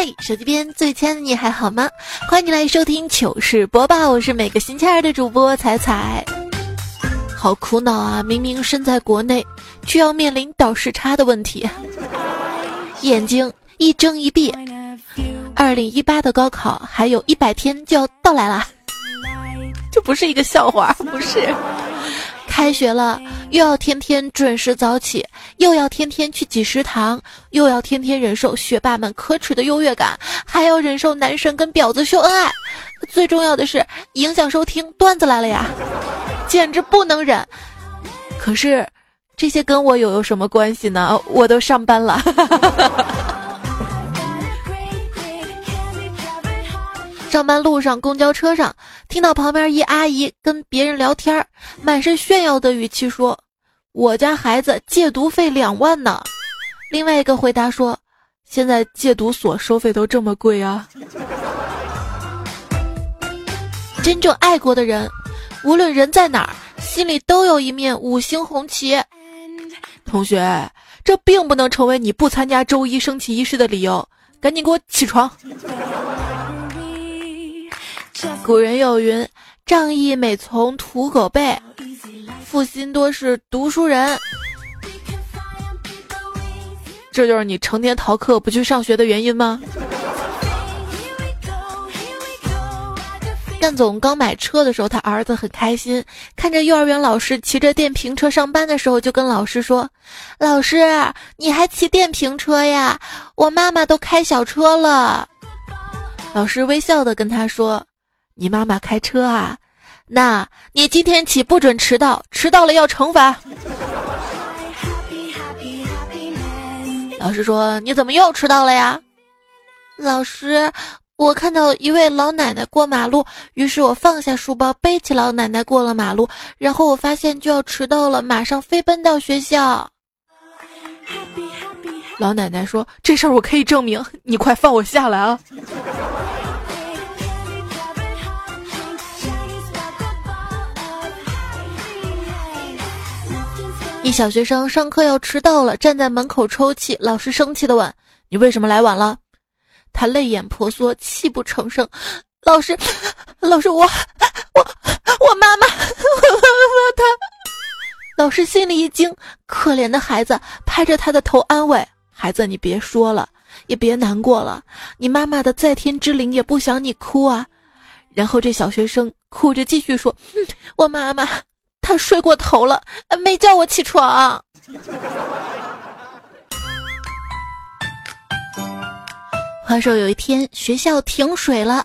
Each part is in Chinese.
嗨，手机边最亲爱的你还好吗？欢迎你来收听糗事播报，我是每个星期二的主播彩彩。好苦恼啊！明明身在国内，却要面临倒时差的问题，眼睛一睁一闭。二零一八的高考还有一百天就要到来了，这不是一个笑话，不是。开学了，又要天天准时早起，又要天天去挤食堂，又要天天忍受学霸们可耻的优越感，还要忍受男神跟婊子秀恩爱，最重要的是影响收听。段子来了呀，简直不能忍。可是这些跟我有有什么关系呢？我都上班了。上班路上，公交车上，听到旁边一阿姨跟别人聊天，满是炫耀的语气说：“我家孩子戒毒费两万呢。”另外一个回答说：“现在戒毒所收费都这么贵啊。”真正爱过的人，无论人在哪儿，心里都有一面五星红旗。同学，这并不能成为你不参加周一升旗仪式的理由，赶紧给我起床。古人有云：“仗义每从屠狗辈，负心多是读书人。”这就是你成天逃课不去上学的原因吗？干总刚买车的时候，他儿子很开心，看着幼儿园老师骑着电瓶车上班的时候，就跟老师说：“老师，你还骑电瓶车呀？我妈妈都开小车了。”老师微笑的跟他说。你妈妈开车啊？那你今天起不准迟到，迟到了要惩罚。老师说：“你怎么又迟到了呀？”老师，我看到一位老奶奶过马路，于是我放下书包，背起老奶奶过了马路，然后我发现就要迟到了，马上飞奔到学校。老奶奶说：“这事儿我可以证明，你快放我下来啊！”一小学生上课要迟到了，站在门口抽泣。老师生气的问：“你为什么来晚了？”他泪眼婆娑，泣不成声。老师，老师，我，我，我妈妈，他。老师心里一惊，可怜的孩子，拍着他的头安慰：“孩子，你别说了，也别难过了。你妈妈的在天之灵也不想你哭啊。”然后这小学生哭着继续说：“我妈妈。”他睡过头了，没叫我起床。话说有一天学校停水了，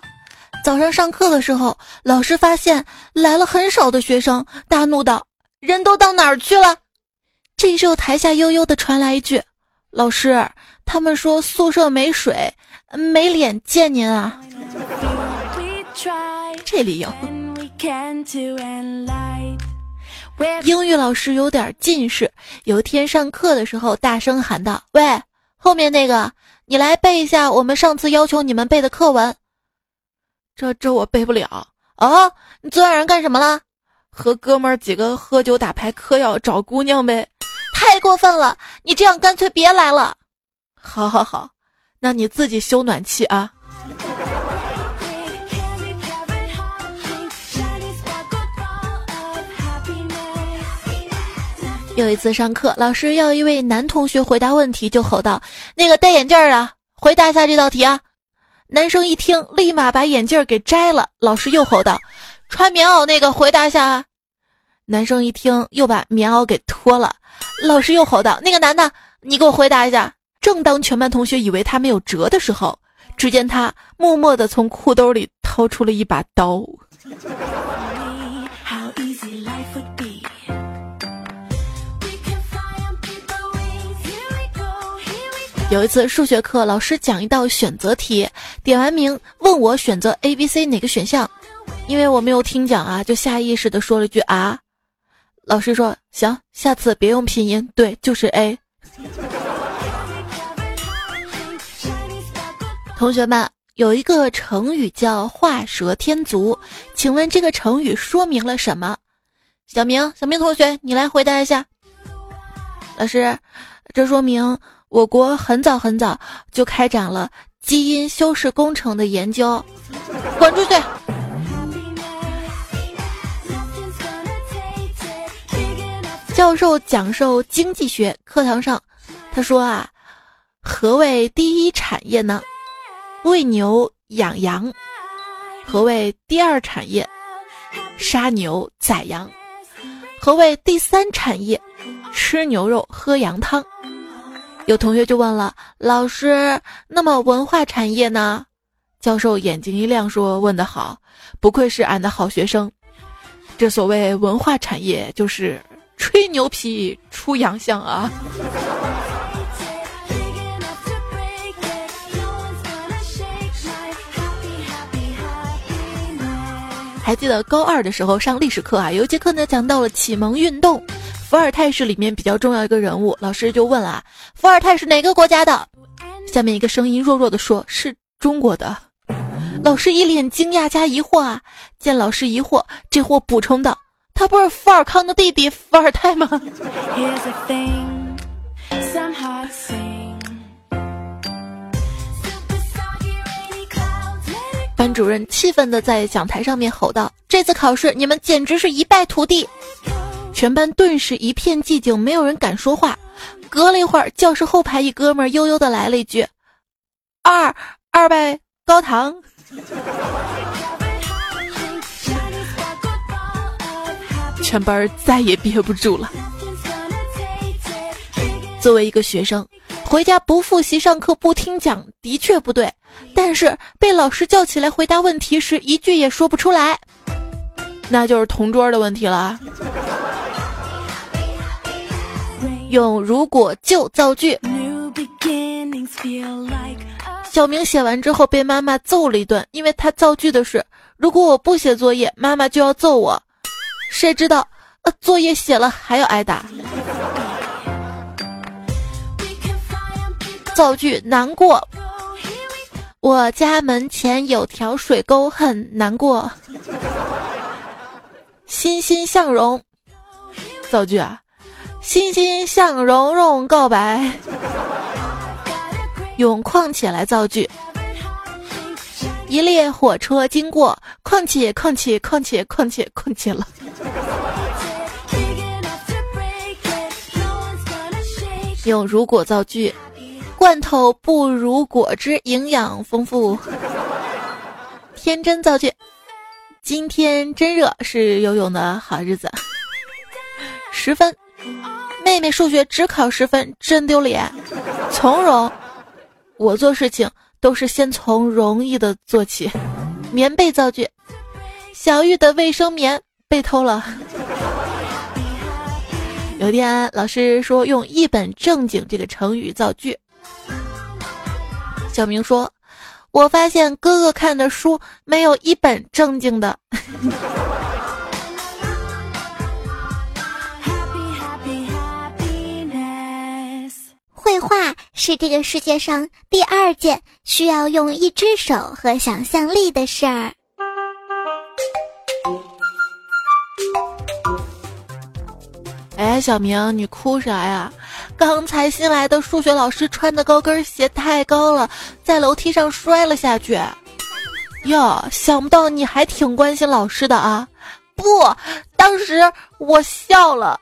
早上上课的时候，老师发现来了很少的学生，大怒道：“人都到哪儿去了？”这时候台下悠悠的传来一句：“老师，他们说宿舍没水，没脸见您啊。”这理由。英语老师有点近视，有一天上课的时候大声喊道：“喂，后面那个，你来背一下我们上次要求你们背的课文。”这这我背不了哦。你昨晚上干什么了？和哥们儿几个喝酒打牌嗑药找姑娘呗。太过分了！你这样干脆别来了。好好好，那你自己修暖气啊。有一次上课，老师要一位男同学回答问题，就吼道：“那个戴眼镜儿啊，回答一下这道题啊！”男生一听，立马把眼镜给摘了。老师又吼道：“穿棉袄那个，回答一下啊！”男生一听，又把棉袄给脱了。老师又吼道：“那个男的，你给我回答一下！”正当全班同学以为他没有辙的时候，只见他默默地从裤兜里掏出了一把刀。有一次数学课，老师讲一道选择题，点完名问我选择 A、B、C 哪个选项，因为我没有听讲啊，就下意识的说了句啊。老师说行，下次别用拼音，对，就是 A。同学们，有一个成语叫画蛇添足，请问这个成语说明了什么？小明，小明同学，你来回答一下。老师，这说明。我国很早很早就开展了基因修饰工程的研究，滚出去！教授讲授经济学课堂上，他说啊，何谓第一产业呢？喂牛养羊。何谓第二产业？杀牛宰羊。何谓第三产业？吃牛肉喝羊汤。有同学就问了老师：“那么文化产业呢？”教授眼睛一亮说：“问得好，不愧是俺的好学生。这所谓文化产业，就是吹牛皮出洋相啊。”还记得高二的时候上历史课啊，有一节课呢讲到了启蒙运动。伏尔泰是里面比较重要一个人物，老师就问了啊，伏尔泰是哪个国家的？下面一个声音弱弱的说：“是中国的。”老师一脸惊讶加疑惑啊，见老师疑惑，这货补充道：“他不是富尔康的弟弟伏尔泰吗？”班主任气愤的在讲台上面吼道：“这次考试你们简直是一败涂地！”全班顿时一片寂静，没有人敢说话。隔了一会儿，教室后排一哥们悠悠的来了一句：“二二拜高堂。”全班再也憋不住了。作为一个学生，回家不复习上课不听讲的确不对，但是被老师叫起来回答问题时，一句也说不出来，那就是同桌的问题了。用如果就造句。小明写完之后被妈妈揍了一顿，因为他造句的是如果我不写作业，妈妈就要揍我。谁知道，呃，作业写了还要挨打。造句难过。我家门前有条水沟，很难过。欣欣向荣。造句啊。欣欣向荣荣告白，用况且来造句。一列火车经过，况且况且况且况且况且了。用如果造句，罐头不如果汁营养丰富。天真造句，今天真热，是游泳的好日子。十分。妹妹数学只考十分，真丢脸。从容，我做事情都是先从容易的做起。棉被造句，小玉的卫生棉被偷了。有天老师说用一本正经这个成语造句，小明说：“我发现哥哥看的书没有一本正经的。”画是这个世界上第二件需要用一只手和想象力的事儿。哎，小明，你哭啥呀？刚才新来的数学老师穿的高跟鞋太高了，在楼梯上摔了下去。哟，想不到你还挺关心老师的啊！不，当时我笑了。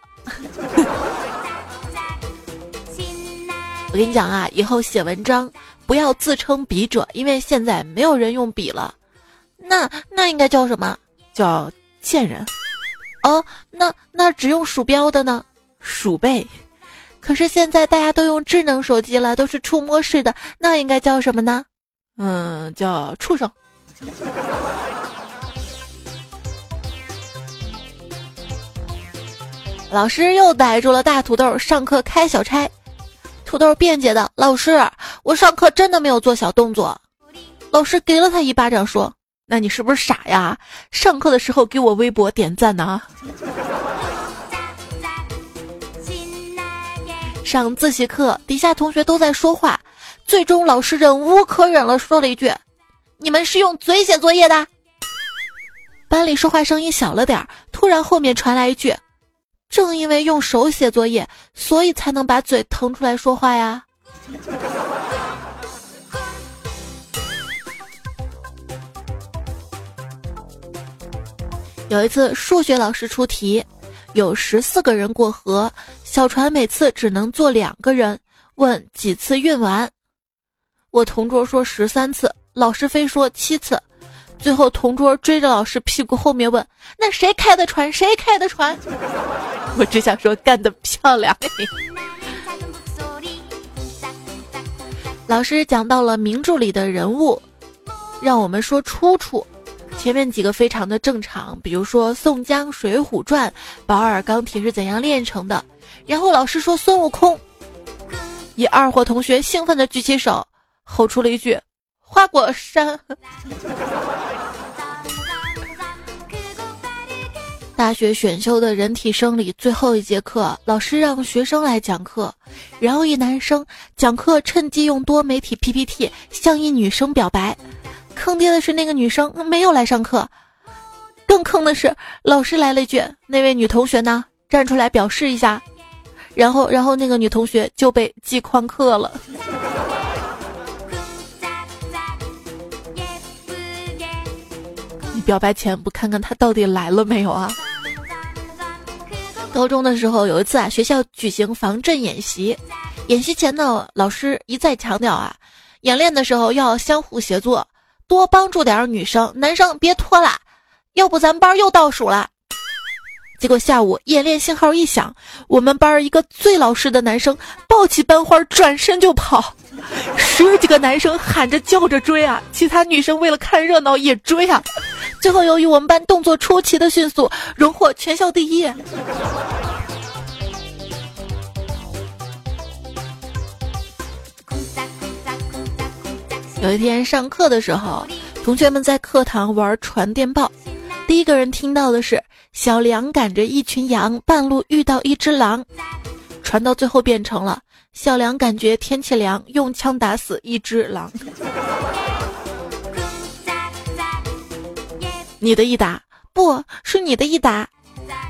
我跟你讲啊，以后写文章不要自称笔者，因为现在没有人用笔了。那那应该叫什么？叫贱人。哦，那那只用鼠标的呢？鼠辈。可是现在大家都用智能手机了，都是触摸式的，那应该叫什么呢？嗯，叫畜生。老师又逮住了大土豆上课开小差。土豆辩解的老师，我上课真的没有做小动作。老师给了他一巴掌，说：“那你是不是傻呀？上课的时候给我微博点赞呢？”上自习课，底下同学都在说话，最终老师忍无可忍了，说了一句：“你们是用嘴写作业的？”班里说话声音小了点儿，突然后面传来一句。正因为用手写作业所以才能把嘴腾出来说话呀。有一次数学老师出题有十四个人过河小船每次只能坐两个人问几次运完。我同桌说十三次老师非说七次最后同桌追着老师屁股后面问：“那谁开的船？谁开的船？” 我只想说干得漂亮。老师讲到了名著里的人物，让我们说出处。前面几个非常的正常，比如说宋江《水浒传》，保尔钢铁是怎样炼成的。然后老师说孙悟空。一二货同学兴奋地举起手，吼出了一句：“花果山。”大学选修的人体生理最后一节课，老师让学生来讲课，然后一男生讲课趁机用多媒体 PPT 向一女生表白，坑爹的是那个女生没有来上课，更坑的是老师来了一句：“那位女同学呢？站出来表示一下。”然后，然后那个女同学就被记旷课了。表白前不看看他到底来了没有啊？高中的时候有一次啊，学校举行防震演习，演习前呢，老师一再强调啊，演练的时候要相互协作，多帮助点女生，男生别拖拉，要不咱班又倒数了。结果下午演练信号一响，我们班一个最老实的男生抱起班花转身就跑，十几个男生喊着叫着追啊，其他女生为了看热闹也追啊。最后由于我们班动作出奇的迅速，荣获全校第一。有一天上课的时候，同学们在课堂玩传电报。第一个人听到的是小梁赶着一群羊，半路遇到一只狼，传到最后变成了小梁感觉天气凉，用枪打死一只狼。你的一打不是你的一打，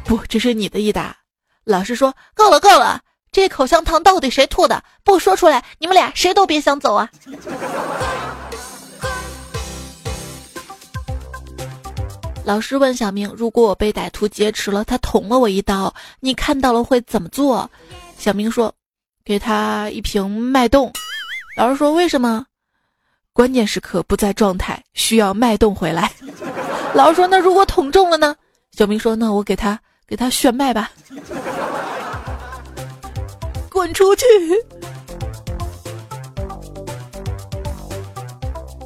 不，这是你的一打。老师说够了够了，这口香糖到底谁吐的？不说出来，你们俩谁都别想走啊！老师问小明：“如果我被歹徒劫持了，他捅了我一刀，你看到了会怎么做？”小明说：“给他一瓶脉动。”老师说：“为什么？关键时刻不在状态，需要脉动回来。”老师说：“那如果捅中了呢？”小明说：“那我给他给他炫脉吧。”滚出去！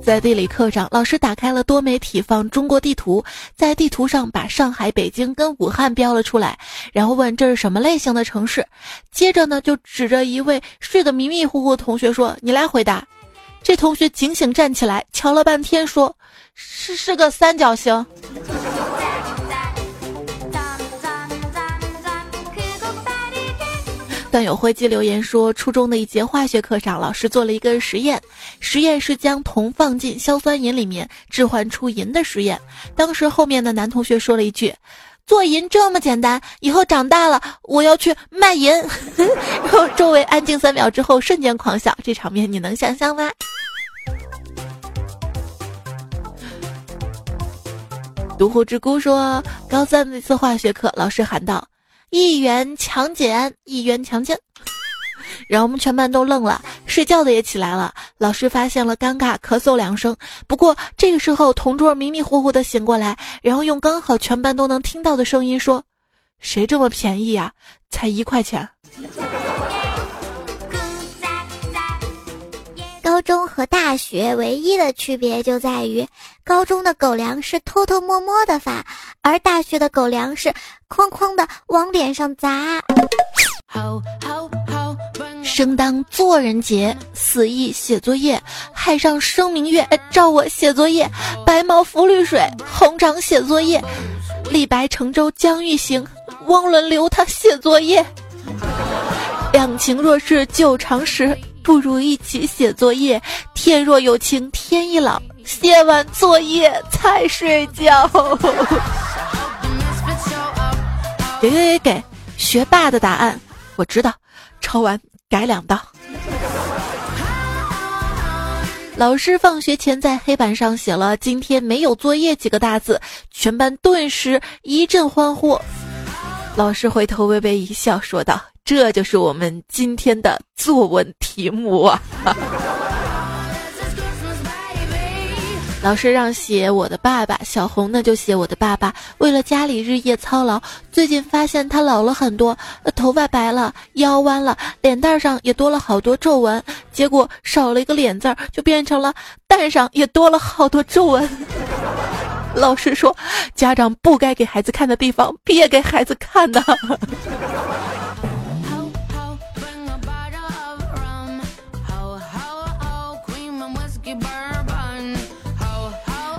在地理课上，老师打开了多媒体放中国地图，在地图上把上海、北京跟武汉标了出来，然后问这是什么类型的城市。接着呢，就指着一位睡得迷迷糊糊的同学说：“你来回答。”这同学警醒站起来，瞧了半天说：“是是个三角形。”段友灰机留言说，初中的一节化学课上，老师做了一个实验，实验是将铜放进硝酸银里面置换出银的实验。当时后面的男同学说了一句：“做银这么简单，以后长大了我要去卖银。”然后周围安静三秒之后，瞬间狂笑，这场面你能想象吗？独狐之孤说，高三那次化学课，老师喊道。一元强奸，一元强奸，然后我们全班都愣了，睡觉的也起来了。老师发现了尴尬，咳嗽两声。不过这个时候，同桌迷迷糊糊的醒过来，然后用刚好全班都能听到的声音说：“谁这么便宜呀？才一块钱。”高中和大学唯一的区别就在于，高中的狗粮是偷偷摸摸的发，而大学的狗粮是哐哐的往脸上砸。生当作人杰，死亦写作业。海上生明月，照我写作业。白毛浮绿水，红掌写作业。李白乘舟将欲行，汪伦留他写作业。两情若是久长时。不如一起写作业。天若有情天亦老，写完作业才睡觉。给给给给，学霸的答案我知道，抄完改两道。老师放学前在黑板上写了“今天没有作业”几个大字，全班顿时一阵欢呼。老师回头微微一笑，说道：“这就是我们今天的作文题目啊。”老师让写我的爸爸，小红呢就写我的爸爸。为了家里日夜操劳，最近发现他老了很多，头发白了，腰弯了，脸蛋上也多了好多皱纹。结果少了一个脸字儿，就变成了蛋上也多了好多皱纹。老师说，家长不该给孩子看的地方，别给孩子看的。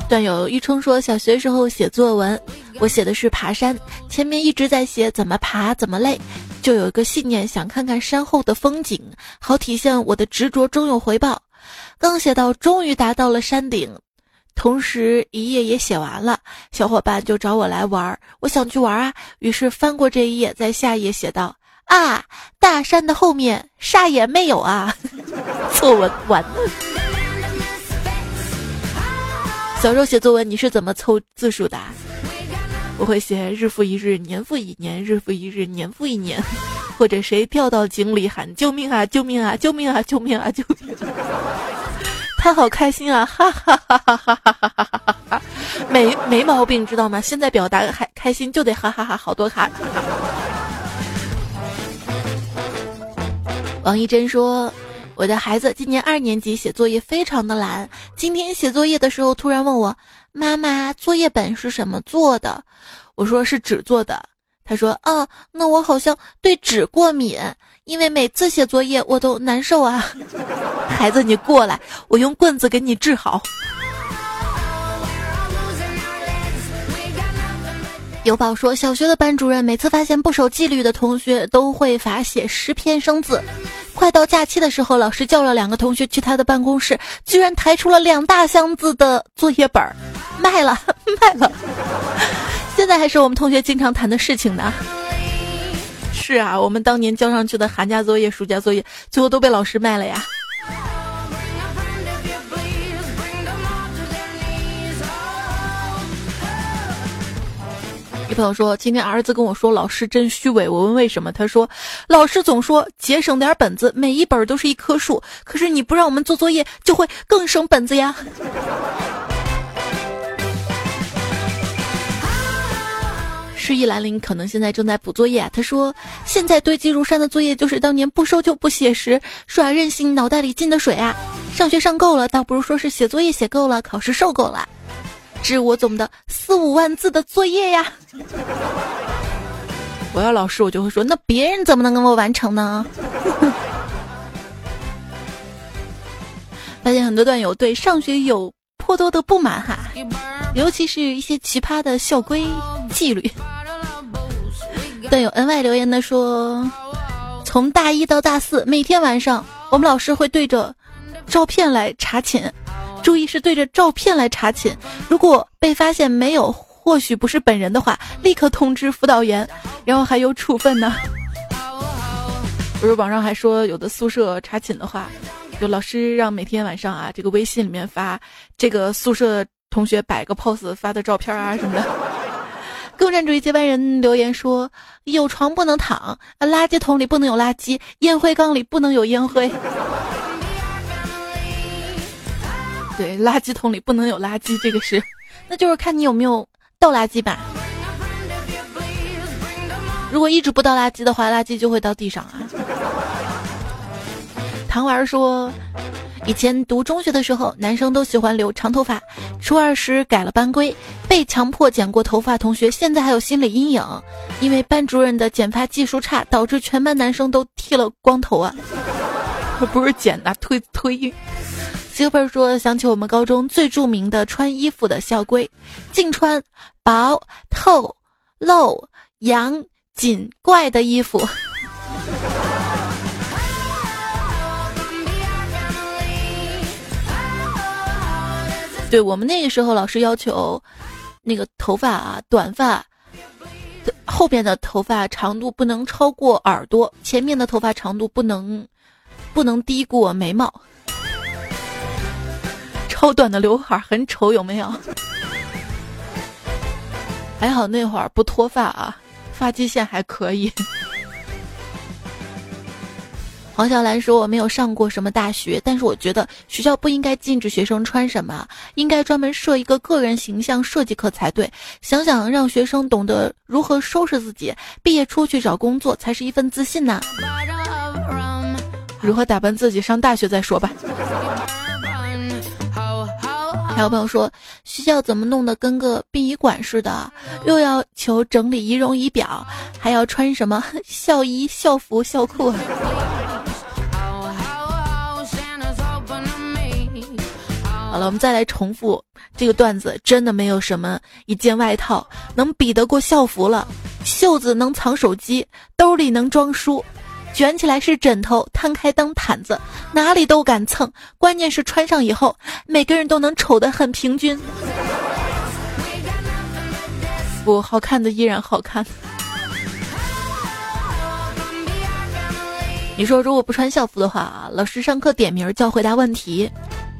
段友一冲说：“小学时候写作文，我写的是爬山，前面一直在写怎么爬怎么累，就有一个信念，想看看山后的风景，好体现我的执着终有回报。刚写到终于达到了山顶，同时一页也写完了，小伙伴就找我来玩，我想去玩啊，于是翻过这一页，在下一页写道：啊，大山的后面啥也没有啊，作文完了。”小时候写作文，你是怎么凑字数的？我会写日复一日，年复一年，日复一日，年复一年，或者谁掉到井里喊救命啊，救命啊，救命啊，救命啊，救命！他好开心啊，哈哈哈哈哈哈哈哈哈！没没毛病，知道吗？现在表达开开心就得哈哈哈，好多卡。王一真说。我的孩子今年二年级，写作业非常的懒。今天写作业的时候，突然问我：“妈妈，作业本是什么做的？”我说：“是纸做的。”他说：“啊，那我好像对纸过敏，因为每次写作业我都难受啊。”孩子，你过来，我用棍子给你治好。有宝说，小学的班主任每次发现不守纪律的同学，都会罚写十篇生字。快到假期的时候，老师叫了两个同学去他的办公室，居然抬出了两大箱子的作业本儿，卖了，卖了。现在还是我们同学经常谈的事情呢。是啊，我们当年交上去的寒假作业、暑假作业，最后都被老师卖了呀。一朋友说，今天儿子跟我说，老师真虚伪。我问为什么，他说，老师总说节省点本子，每一本都是一棵树。可是你不让我们做作业，就会更省本子呀。诗意兰陵可能现在正在补作业。他说，现在堆积如山的作业，就是当年不收就不写时耍任性脑袋里进的水啊。上学上够了，倒不如说是写作业写够了，考试受够了。是我总的四五万字的作业呀！我要老师，我就会说，那别人怎么能跟我完成呢？发现很多段友对上学有颇多的不满哈，尤其是一些奇葩的校规纪律。段友 N Y 留言的说，从大一到大四，每天晚上我们老师会对着照片来查寝。注意是对着照片来查寝，如果被发现没有，或许不是本人的话，立刻通知辅导员，然后还有处分呢。不是网上还说有的宿舍查寝的话，有老师让每天晚上啊，这个微信里面发这个宿舍同学摆个 pose 发的照片啊什么的。共产主义接班人留言说：有床不能躺，垃圾桶里不能有垃圾，烟灰缸里不能有烟灰。对，垃圾桶里不能有垃圾，这个是，那就是看你有没有倒垃圾吧。如果一直不倒垃圾的话，垃圾就会到地上啊。糖丸说，以前读中学的时候，男生都喜欢留长头发，初二时改了班规，被强迫剪过头发同学现在还有心理阴影，因为班主任的剪发技术差，导致全班男生都剃了光头啊。不是剪的，推推。Super 说：“想起我们高中最著名的穿衣服的校规，净穿薄、透、露、洋、紧、怪的衣服。对我们那个时候，老师要求那个头发啊，短发后边的头发长度不能超过耳朵，前面的头发长度不能不能低过眉毛。”超短的刘海很丑，有没有？还好那会儿不脱发啊，发际线还可以。黄小兰说：“我没有上过什么大学，但是我觉得学校不应该禁止学生穿什么，应该专门设一个个人形象设计课才对。想想让学生懂得如何收拾自己，毕业出去找工作才是一份自信呐。如何打扮自己，上大学再说吧。”还有朋友说，学校怎么弄得跟个殡仪馆似的？又要求整理仪容仪表，还要穿什么 校衣、校服、校裤。好了，我们再来重复这个段子。真的没有什么一件外套能比得过校服了。袖子能藏手机，兜里能装书，卷起来是枕头，摊开当毯子，哪里都敢蹭。关键是穿上以后，每个人都能丑得很平均。不好看的依然好看。你说如果不穿校服的话，老师上课点名叫回答问题。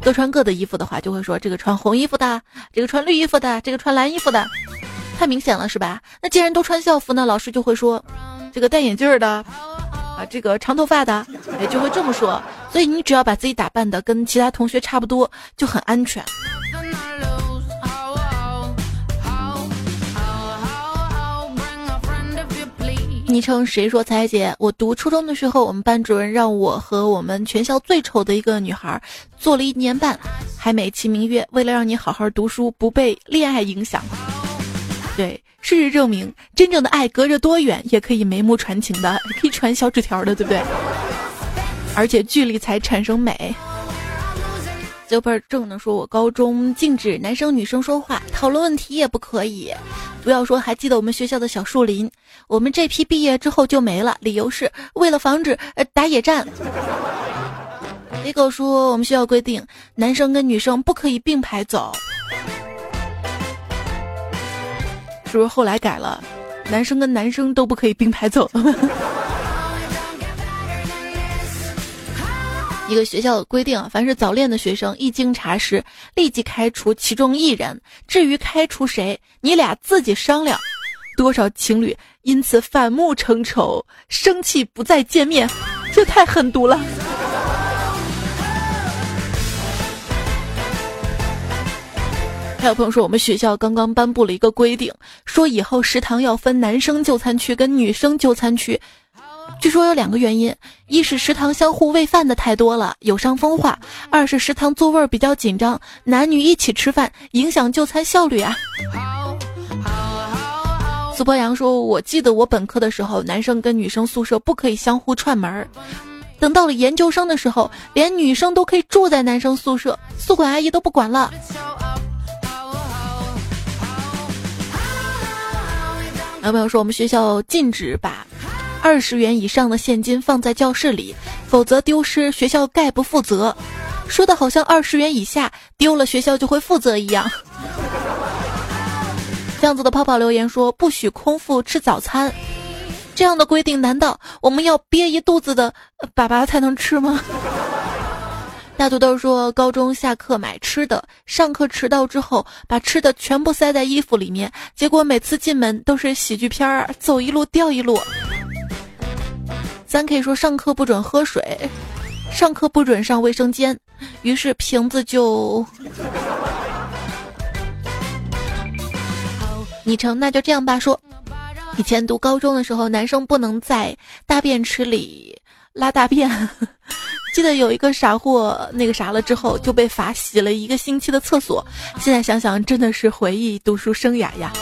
各穿各的衣服的话，就会说这个穿红衣服的，这个穿绿衣服的，这个穿蓝衣服的，太明显了是吧？那既然都穿校服呢，老师就会说，这个戴眼镜的，啊，这个长头发的，哎，就会这么说。所以你只要把自己打扮的跟其他同学差不多，就很安全。昵称谁说彩姐？我读初中的时候，我们班主任让我和我们全校最丑的一个女孩做了一年半，还美其名曰为了让你好好读书，不被恋爱影响。对，事实证明，真正的爱隔着多远也可以眉目传情的，可以传小纸条的，对不对？而且距离才产生美。就不是正能说，我高中禁止男生女生说话，讨论问题也不可以。不要说还记得我们学校的小树林，我们这批毕业之后就没了，理由是为了防止呃打野战。李狗说我们学校规定，男生跟女生不可以并排走，是不是后来改了，男生跟男生都不可以并排走？一个学校的规定，凡是早恋的学生，一经查实，立即开除其中一人。至于开除谁，你俩自己商量。多少情侣因此反目成仇，生气不再见面，这太狠毒了。还有朋友说，我们学校刚刚颁布了一个规定，说以后食堂要分男生就餐区跟女生就餐区。据说有两个原因：一是食堂相互喂饭的太多了，有伤风化；二是食堂座位比较紧张，男女一起吃饭影响就餐效率啊。苏博阳说：“我记得我本科的时候，男生跟女生宿舍不可以相互串门儿；等到了研究生的时候，连女生都可以住在男生宿舍，宿管阿姨都不管了。”有朋友说我们学校禁止把？二十元以上的现金放在教室里，否则丢失，学校概不负责。说的好像二十元以下丢了，学校就会负责一样。这样子的泡泡留言说：“不许空腹吃早餐。”这样的规定，难道我们要憋一肚子的粑粑才能吃吗？大土豆说：“高中下课买吃的，上课迟到之后把吃的全部塞在衣服里面，结果每次进门都是喜剧片儿，走一路掉一路。”咱可以说上课不准喝水，上课不准上卫生间，于是瓶子就 昵称那就这样吧。说以前读高中的时候，男生不能在大便池里拉大便，记得有一个傻货那个啥了之后就被罚洗了一个星期的厕所。现在想想真的是回忆读书生涯呀。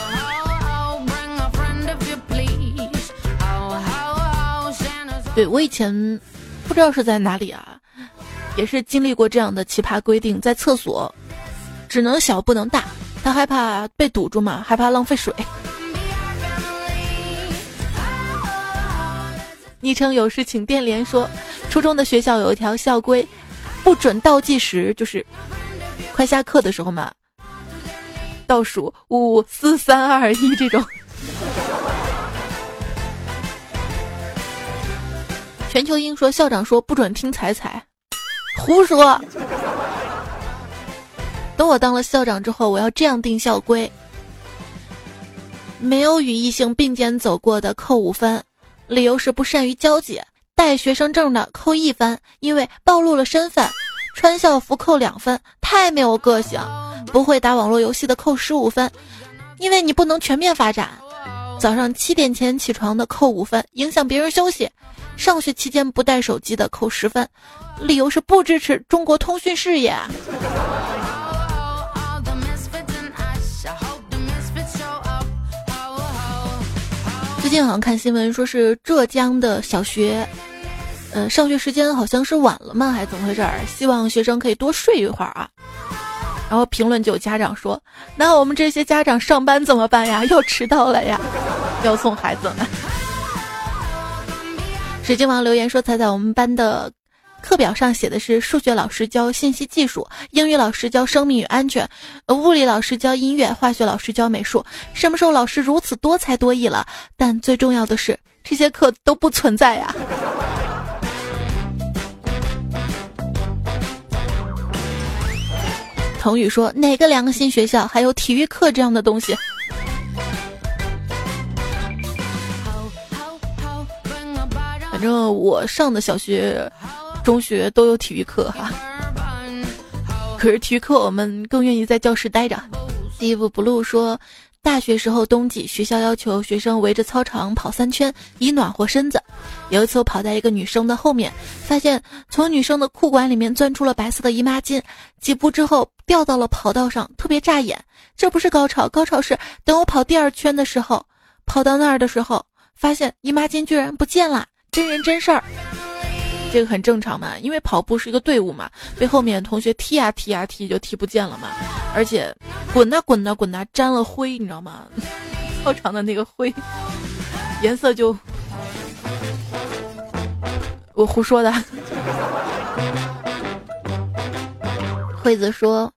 对我以前不知道是在哪里啊，也是经历过这样的奇葩规定，在厕所只能小不能大，他害怕被堵住嘛，害怕浪费水。昵称有事请电联说，初中的学校有一条校规，不准倒计时，就是快下课的时候嘛，倒数五四三二一这种。全球鹰说：“校长说不准听彩彩，胡说。”等我当了校长之后，我要这样定校规：没有与异性并肩走过的扣五分，理由是不善于交际；带学生证的扣一分，因为暴露了身份；穿校服扣两分，太没有个性；不会打网络游戏的扣十五分，因为你不能全面发展；早上七点前起床的扣五分，影响别人休息；上学期间不带手机的扣十分，理由是不支持中国通讯事业。近好像看新闻，说是浙江的小学，呃，上学时间好像是晚了吗？还是怎么回事？希望学生可以多睡一会儿啊。然后评论就有家长说：“那我们这些家长上班怎么办呀？要迟到了呀，要送孩子们。”水晶王留言说：“彩彩，我们班的。”课表上写的是数学老师教信息技术，英语老师教生命与安全，物理老师教音乐，化学老师教美术。什么时候老师如此多才多艺了？但最重要的是，这些课都不存在呀。成语说：“哪个良心学校还有体育课这样的东西？”反正我上的小学。中学都有体育课哈，可是体育课我们更愿意在教室待着。Steve Blue 说，大学时候冬季学校要求学生围着操场跑三圈，以暖和身子。有一次我跑在一个女生的后面，发现从女生的裤管里面钻出了白色的姨妈巾，几步之后掉到了跑道上，特别扎眼。这不是高潮，高潮是等我跑第二圈的时候，跑到那儿的时候，发现姨妈巾居然不见了，真人真事儿。这个很正常嘛，因为跑步是一个队伍嘛，被后面同学踢呀踢呀踢就踢不见了嘛，而且滚呐滚呐滚呐沾了灰，你知道吗？操场的那个灰颜色就我胡说的。惠子说。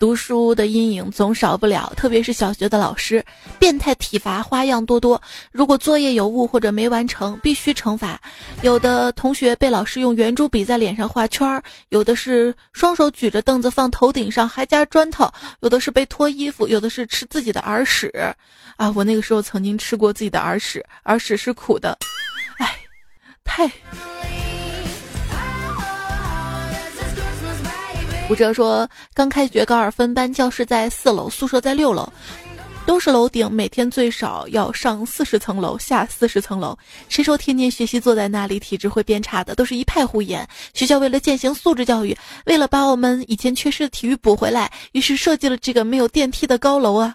读书的阴影总少不了，特别是小学的老师，变态体罚花样多多。如果作业有误或者没完成，必须惩罚。有的同学被老师用圆珠笔在脸上画圈儿，有的是双手举着凳子放头顶上还加砖头，有的是被脱衣服，有的是吃自己的耳屎。啊，我那个时候曾经吃过自己的耳屎，耳屎是苦的，哎，太。吴哲说：“刚开学高二分班，教室在四楼，宿舍在六楼，都是楼顶，每天最少要上四十层楼，下四十层楼。谁说天天学习坐在那里体质会变差的？都是一派胡言。学校为了践行素质教育，为了把我们以前缺失的体育补回来，于是设计了这个没有电梯的高楼啊。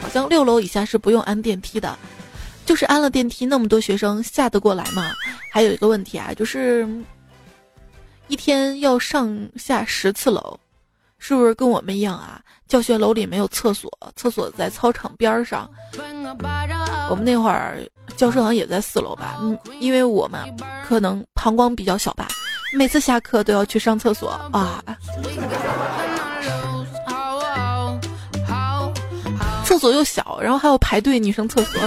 好像六楼以下是不用安电梯的，就是安了电梯，那么多学生下得过来吗？还有一个问题啊，就是。”一天要上下十次楼，是不是跟我们一样啊？教学楼里没有厕所，厕所在操场边上。我们那会儿教室好像也在四楼吧？嗯，因为我们可能膀胱比较小吧，每次下课都要去上厕所啊。厕所又小，然后还要排队，女生厕所。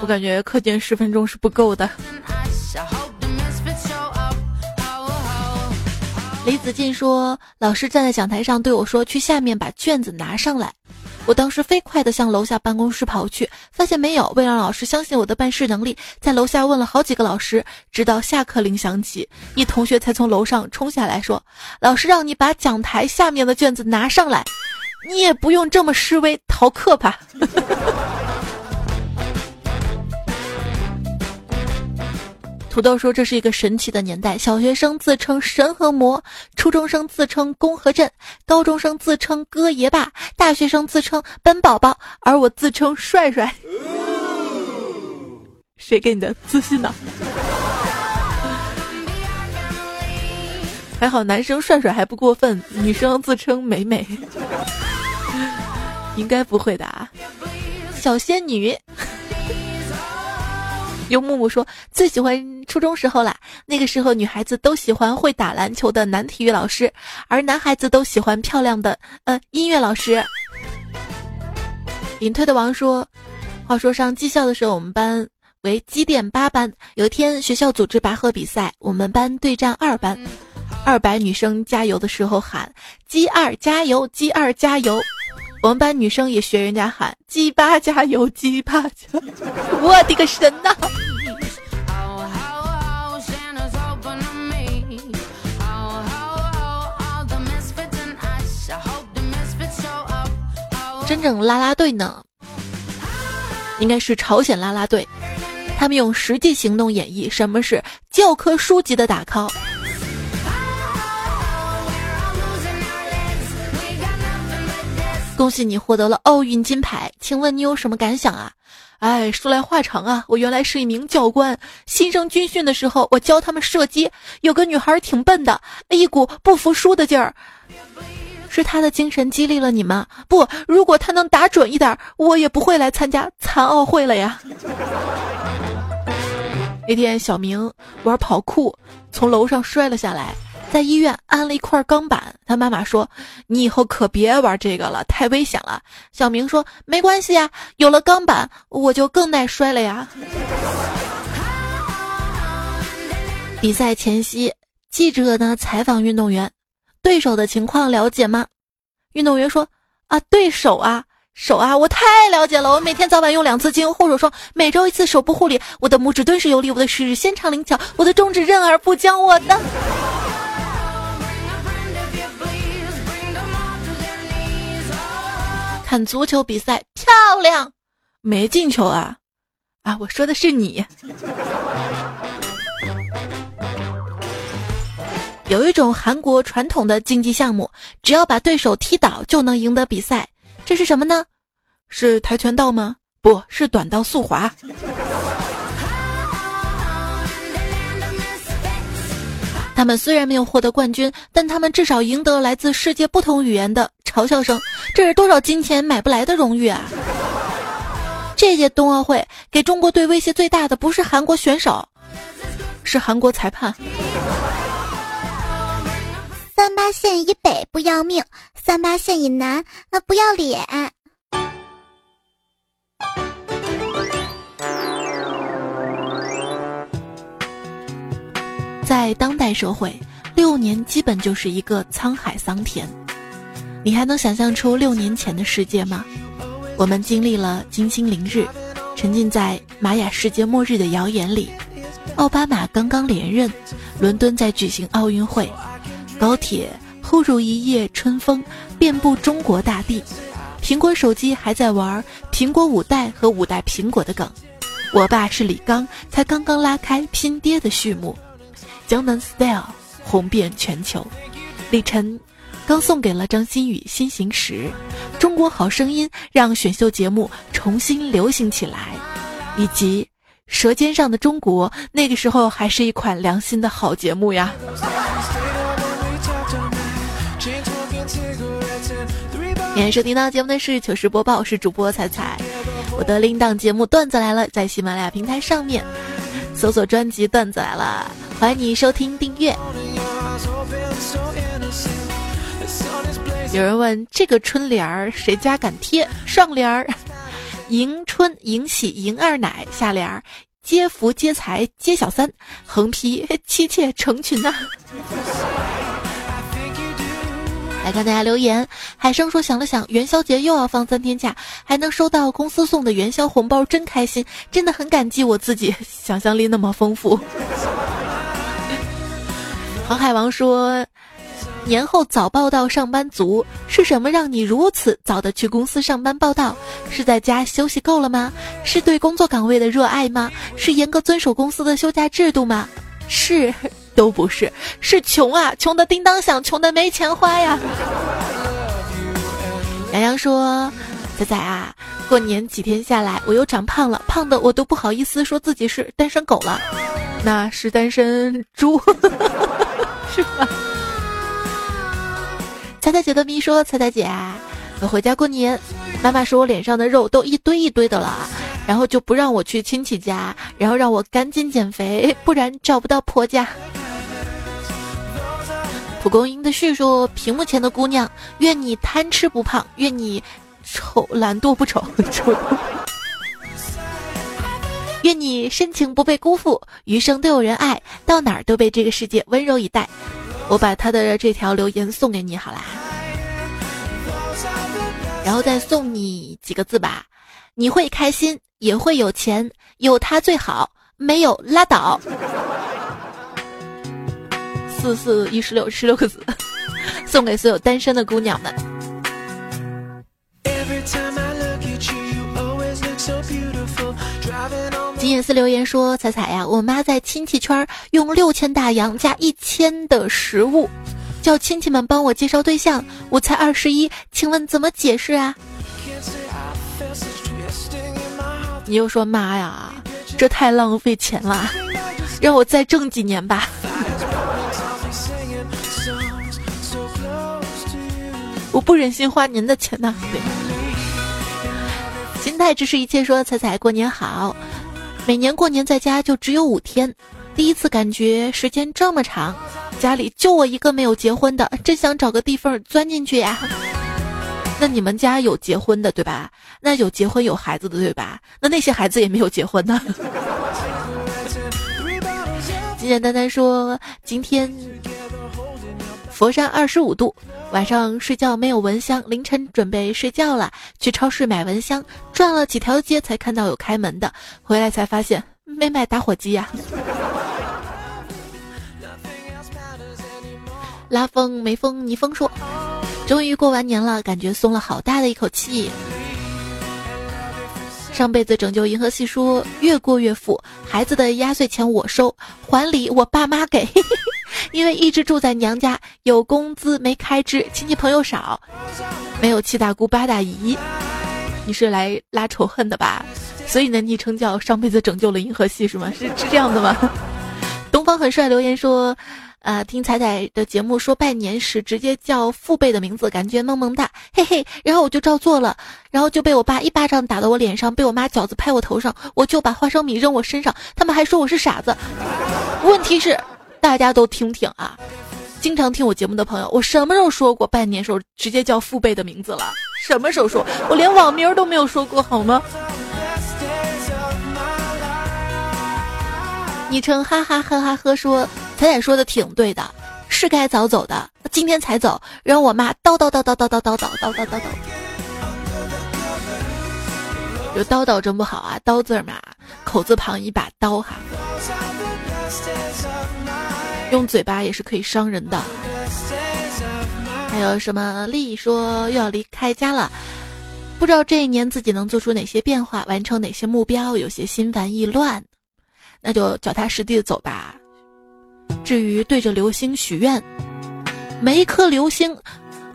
我感觉课间十分钟是不够的。李子进说：“老师站在讲台上对我说，去下面把卷子拿上来。”我当时飞快地向楼下办公室跑去，发现没有。为了让老师相信我的办事能力，在楼下问了好几个老师，直到下课铃响起，一同学才从楼上冲下来说：“老师让你把讲台下面的卷子拿上来，你也不用这么示威逃课吧。”土豆说：“这是一个神奇的年代，小学生自称神和魔，初中生自称公和镇，高中生自称哥爷爸，大学生自称奔宝宝，而我自称帅帅。谁给你的自信呢？还好男生帅帅还不过分，女生自称美美，应该不会的啊，小仙女。”有木木说最喜欢初中时候啦，那个时候女孩子都喜欢会打篮球的男体育老师，而男孩子都喜欢漂亮的呃音乐老师。隐退的王说，话说上技校的时候，我们班为机电八班。有一天学校组织拔河比赛，我们班对战二班，二百女生加油的时候喊“机二加油，机二加油”，我们班女生也学人家喊“鸡巴加油，鸡巴加”。我的个神呐！真正拉拉队呢，应该是朝鲜拉拉队，他们用实际行动演绎什么是教科书级的打 call。恭喜你获得了奥运金牌，请问你有什么感想啊？哎，说来话长啊，我原来是一名教官，新生军训的时候，我教他们射击，有个女孩挺笨的，一股不服输的劲儿。是他的精神激励了你吗？不，如果他能打准一点，我也不会来参加残奥会了呀。那天小明玩跑酷，从楼上摔了下来，在医院安了一块钢板。他妈妈说：“你以后可别玩这个了，太危险了。”小明说：“没关系呀，有了钢板，我就更耐摔了呀。”比赛前夕，记者呢采访运动员。对手的情况了解吗？运动员说：“啊，对手啊，手啊，我太了解了。我每天早晚用两次精油护手霜，每周一次手部护理。我的拇指敦实有力，我的食指纤长灵巧，我的中指韧而不僵。我的。”看足球比赛漂亮，没进球啊！啊，我说的是你。有一种韩国传统的竞技项目，只要把对手踢倒就能赢得比赛。这是什么呢？是跆拳道吗？不是短道速滑。他们虽然没有获得冠军，但他们至少赢得了来自世界不同语言的嘲笑声。这是多少金钱买不来的荣誉啊！这届冬奥会给中国队威胁最大的不是韩国选手，是韩国裁判。三八线以北不要命，三八线以南那不要脸。在当代社会，六年基本就是一个沧海桑田。你还能想象出六年前的世界吗？我们经历了金星凌日，沉浸在玛雅世界末日的谣言里。奥巴马刚刚连任，伦敦在举行奥运会。高铁忽如一夜春风，遍布中国大地。苹果手机还在玩苹果五代和五代苹果的梗。我爸是李刚，才刚刚拉开拼爹的序幕。江南 style 红遍全球。李晨刚送给了张馨予新型时。中国好声音让选秀节目重新流行起来。以及舌尖上的中国，那个时候还是一款良心的好节目呀。今天收听到节目的是糗事播报，是主播彩彩。我的另一档节目段子来了，在喜马拉雅平台上面搜索专辑段子来了，欢迎你收听订阅。有人问这个春联儿谁家敢贴？上联儿迎春迎喜迎二奶，下联儿接福接财接小三，横批妻妾成群呐。来看大家留言，海生说想了想，元宵节又要放三天假，还能收到公司送的元宵红包，真开心，真的很感激我自己，想象力那么丰富。航海王说，年后早报道上班族是什么让你如此早的去公司上班报道？是在家休息够了吗？是对工作岗位的热爱吗？是严格遵守公司的休假制度吗？是。都不是，是穷啊，穷的叮当响，穷的没钱花呀。洋洋说：“仔仔啊，过年几天下来，我又长胖了，胖的我都不好意思说自己是单身狗了，那是单身猪，是吧？”彩彩姐的咪说：“彩彩姐，我回家过年，妈妈说我脸上的肉都一堆一堆的了，然后就不让我去亲戚家，然后让我赶紧减肥，不然找不到婆家。”蒲公英的叙述：屏幕前的姑娘，愿你贪吃不胖，愿你丑懒惰不丑。丑。愿你深情不被辜负，余生都有人爱，到哪儿都被这个世界温柔以待。我把他的这条留言送给你好啦，然后再送你几个字吧。你会开心，也会有钱，有他最好，没有拉倒。四四一十六十六个字，送给所有单身的姑娘们。金叶寺留言说：“彩彩呀，我妈在亲戚圈用六千大洋加一千的食物，叫亲戚们帮我介绍对象。我才二十一，请问怎么解释啊？”你又说妈呀，这太浪费钱了，让我再挣几年吧。我不忍心花您的钱呐。对，心态只是一切。说彩彩过年好，每年过年在家就只有五天，第一次感觉时间这么长。家里就我一个没有结婚的，真想找个地缝钻进去呀。那你们家有结婚的对吧？那有结婚有孩子的对吧？那那些孩子也没有结婚呢。简 简单单说，今天佛山二十五度。晚上睡觉没有蚊香，凌晨准备睡觉了，去超市买蚊香，转了几条街才看到有开门的，回来才发现没买打火机呀。拉风没风，你风说，终于过完年了，感觉松了好大的一口气。上辈子拯救银河系说越过越富，孩子的压岁钱我收，还礼我爸妈给。因为一直住在娘家，有工资没开支，亲戚朋友少，没有七大姑八大姨。你是来拉仇恨的吧？所以呢，昵称叫上辈子拯救了银河系是吗？是是这样的吗？东方很帅留言说。啊，听彩彩的节目说拜年时直接叫父辈的名字，感觉萌萌哒，嘿嘿。然后我就照做了，然后就被我爸一巴掌打到我脸上，被我妈饺子拍我头上，我就把花生米扔我身上，他们还说我是傻子。问题是，大家都听听啊，经常听我节目的朋友，我什么时候说过拜年时候直接叫父辈的名字了？什么时候说？我连网名都没有说过，好吗？昵称哈哈呵哈呵说。彩彩说的挺对的，是该早走的，今天才走，让我妈叨叨叨叨叨叨叨叨叨叨叨叨。有叨叨真不好啊，刀字嘛，口字旁一把刀哈，用嘴巴也是可以伤人的。还有什么丽说又要离开家了，不知道这一年自己能做出哪些变化，完成哪些目标，有些心烦意乱，那就脚踏实地的走吧。至于对着流星许愿，每一颗流星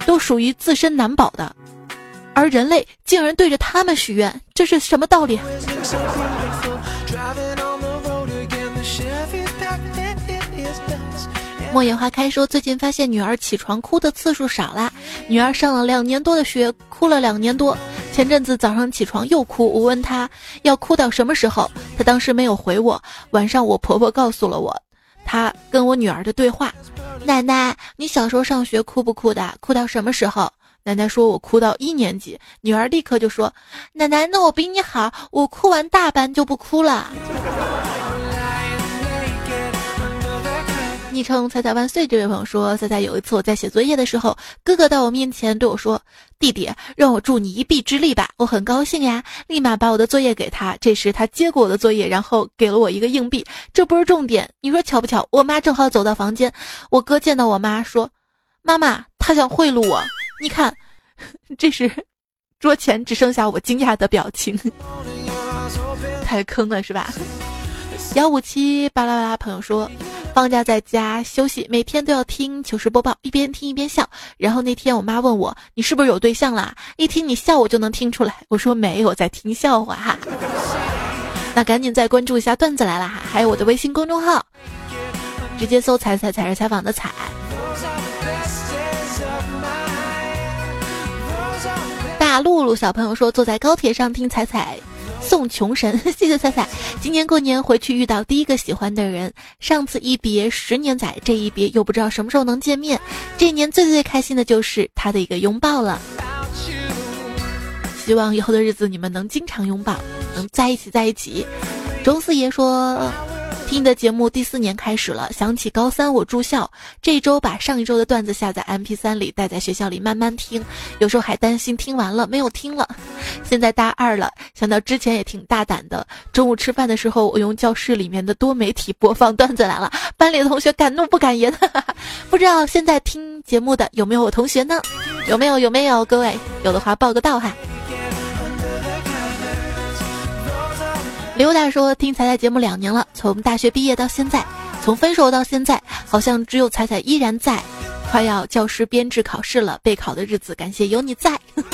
都属于自身难保的，而人类竟然对着他们许愿，这是什么道理？莫言花开说，最近发现女儿起床哭的次数少了。女儿上了两年多的学，哭了两年多。前阵子早上起床又哭，我问她要哭到什么时候，她当时没有回我。晚上我婆婆告诉了我。他跟我女儿的对话：奶奶，你小时候上学哭不哭的？哭到什么时候？奶奶说：“我哭到一年级。”女儿立刻就说：“奶奶，那我比你好，我哭完大班就不哭了。”昵称“彩彩万岁”这位朋友说：“彩彩有一次我在写作业的时候，哥哥到我面前对我说：‘弟弟，让我助你一臂之力吧。’我很高兴呀，立马把我的作业给他。这时他接过我的作业，然后给了我一个硬币。这不是重点，你说巧不巧？我妈正好走到房间，我哥见到我妈说：‘妈妈，他想贿赂我。’你看，这时桌前只剩下我惊讶的表情，太坑了是吧？幺五七巴拉巴拉朋友说。”放假在家休息，每天都要听糗事播报，一边听一边笑。然后那天我妈问我：“你是不是有对象啦？”一听你笑，我就能听出来。我说没有，在听笑话哈。那赶紧再关注一下段子来了哈，还有我的微信公众号，直接搜“彩彩彩是采访的彩”。大露露小朋友说：“坐在高铁上听彩彩。”送穷神，谢谢彩彩。今年过年回去遇到第一个喜欢的人，上次一别十年载，这一别又不知道什么时候能见面。这一年最最开心的就是他的一个拥抱了。希望以后的日子你们能经常拥抱，能在一起在一起。钟四爷说。听你的节目第四年开始了，想起高三我住校，这周把上一周的段子下载 MP3 里带在学校里慢慢听，有时候还担心听完了没有听了。现在大二了，想到之前也挺大胆的，中午吃饭的时候我用教室里面的多媒体播放段子来了，班里的同学敢怒不敢言。不知道现在听节目的有没有我同学呢？有没有？有没有？各位有的话报个到哈。刘大说：“听彩彩节目两年了，从大学毕业到现在，从分手到现在，好像只有彩彩依然在。快要教师编制考试了，备考的日子，感谢有你在，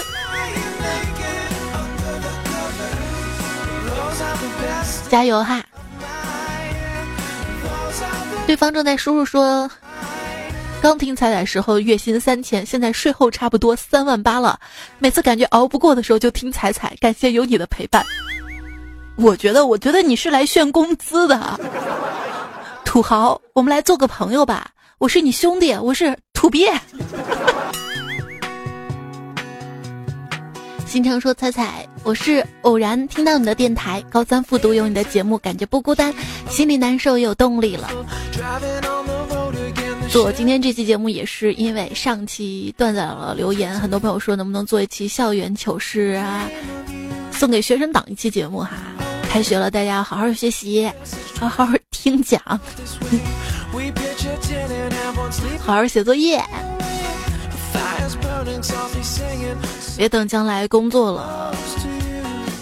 加油哈！”对方正在输入说：“刚听彩彩时候月薪三千，现在税后差不多三万八了。每次感觉熬不过的时候就听彩彩，感谢有你的陪伴。”我觉得，我觉得你是来炫工资的，土豪，我们来做个朋友吧。我是你兄弟，我是土鳖。新城说：“彩彩，我是偶然听到你的电台，高三复读有你的节目，感觉不孤单，心里难受也有动力了。做今天这期节目也是因为上期段子了留言，很多朋友说能不能做一期校园糗事啊，送给学生党一期节目哈。”开学了，大家好好学习，好好听讲，好好写作业，别等将来工作了，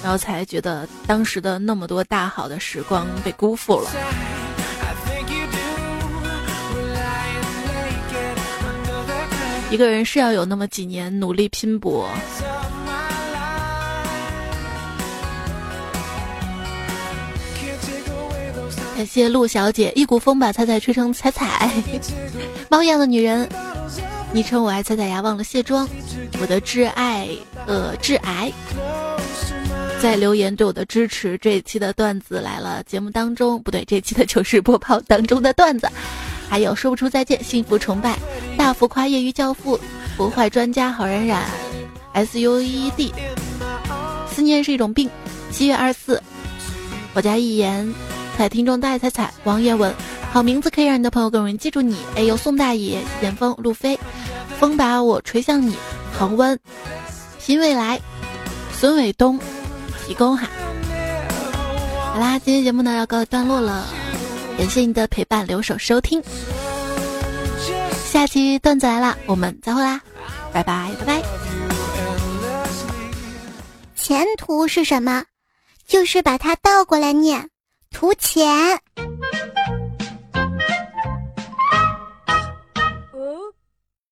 然后才觉得当时的那么多大好的时光被辜负了。一个人是要有那么几年努力拼搏。感谢陆小姐，一股风把彩彩吹成彩彩，猫一样的女人，昵称我爱彩彩呀，忘了卸妆，我的挚爱呃致癌，在留言对我的支持，这一期的段子来了，节目当中不对，这期的糗事播报当中的段子，还有说不出再见，幸福崇拜，大浮夸业余教父，不坏专家好冉冉，S U E D，思念是一种病，七月二十四，我家一言。彩听众大爱彩彩，王叶文，好名字可以让你的朋友更容易记住你。哎呦，宋大爷，严风，路飞，风把我吹向你，恒温，新未来，孙伟东，提供哈。好啦，今天节目呢要告一段落了，感谢你的陪伴，留守收听。下期段子来了，我们再会啦，拜拜拜拜。前途是什么？就是把它倒过来念。图钱。